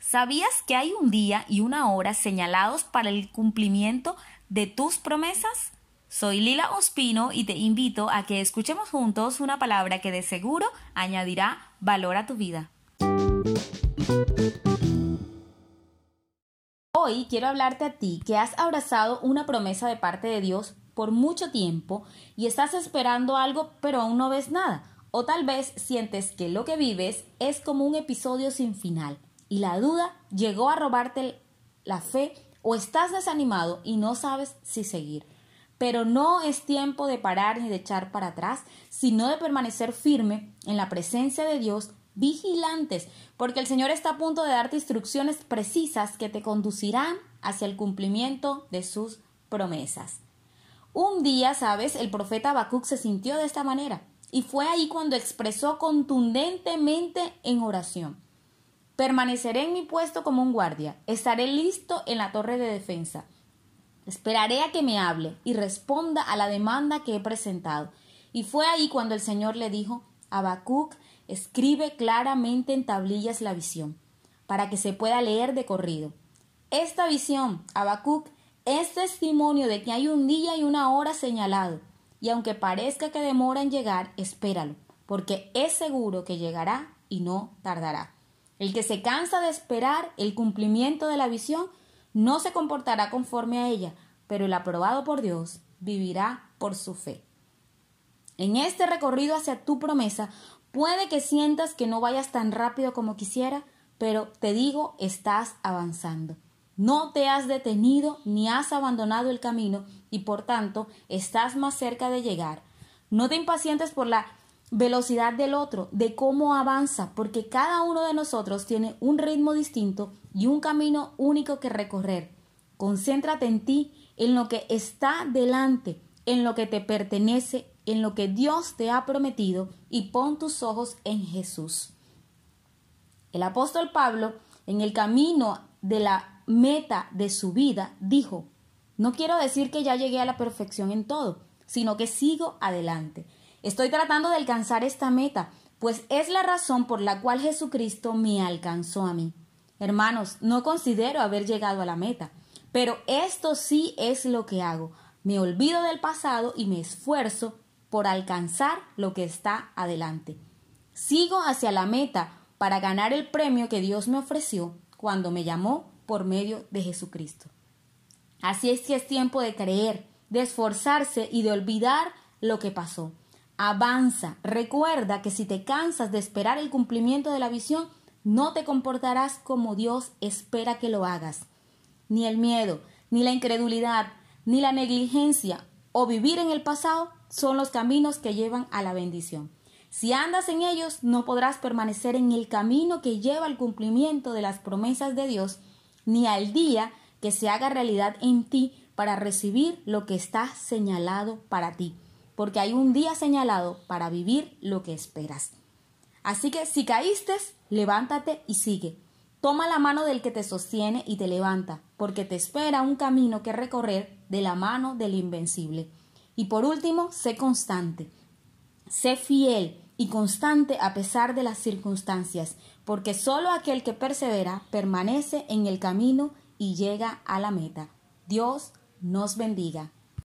¿Sabías que hay un día y una hora señalados para el cumplimiento de tus promesas? Soy Lila Ospino y te invito a que escuchemos juntos una palabra que de seguro añadirá valor a tu vida. Hoy quiero hablarte a ti que has abrazado una promesa de parte de Dios por mucho tiempo y estás esperando algo pero aún no ves nada. O tal vez sientes que lo que vives es como un episodio sin final y la duda llegó a robarte la fe o estás desanimado y no sabes si seguir. Pero no es tiempo de parar ni de echar para atrás, sino de permanecer firme en la presencia de Dios, vigilantes, porque el Señor está a punto de darte instrucciones precisas que te conducirán hacia el cumplimiento de sus promesas. Un día, sabes, el profeta Habacuc se sintió de esta manera, y fue ahí cuando expresó contundentemente en oración. Permaneceré en mi puesto como un guardia. Estaré listo en la torre de defensa. Esperaré a que me hable y responda a la demanda que he presentado. Y fue ahí cuando el Señor le dijo, Habacuc, escribe claramente en tablillas la visión, para que se pueda leer de corrido. Esta visión, Habacuc, es testimonio de que hay un día y una hora señalado, y aunque parezca que demora en llegar, espéralo, porque es seguro que llegará y no tardará. El que se cansa de esperar el cumplimiento de la visión no se comportará conforme a ella, pero el aprobado por Dios vivirá por su fe. En este recorrido hacia tu promesa, puede que sientas que no vayas tan rápido como quisiera, pero te digo, estás avanzando. No te has detenido ni has abandonado el camino y por tanto estás más cerca de llegar. No te impacientes por la velocidad del otro, de cómo avanza, porque cada uno de nosotros tiene un ritmo distinto y un camino único que recorrer. Concéntrate en ti, en lo que está delante, en lo que te pertenece, en lo que Dios te ha prometido y pon tus ojos en Jesús. El apóstol Pablo, en el camino de la meta de su vida, dijo, no quiero decir que ya llegué a la perfección en todo, sino que sigo adelante. Estoy tratando de alcanzar esta meta, pues es la razón por la cual Jesucristo me alcanzó a mí. Hermanos, no considero haber llegado a la meta, pero esto sí es lo que hago. Me olvido del pasado y me esfuerzo por alcanzar lo que está adelante. Sigo hacia la meta para ganar el premio que Dios me ofreció cuando me llamó por medio de Jesucristo. Así es que es tiempo de creer, de esforzarse y de olvidar lo que pasó. Avanza. Recuerda que si te cansas de esperar el cumplimiento de la visión, no te comportarás como Dios espera que lo hagas. Ni el miedo, ni la incredulidad, ni la negligencia o vivir en el pasado son los caminos que llevan a la bendición. Si andas en ellos, no podrás permanecer en el camino que lleva al cumplimiento de las promesas de Dios, ni al día que se haga realidad en ti para recibir lo que está señalado para ti porque hay un día señalado para vivir lo que esperas. Así que si caíste, levántate y sigue. Toma la mano del que te sostiene y te levanta, porque te espera un camino que recorrer de la mano del invencible. Y por último, sé constante. Sé fiel y constante a pesar de las circunstancias, porque solo aquel que persevera permanece en el camino y llega a la meta. Dios nos bendiga.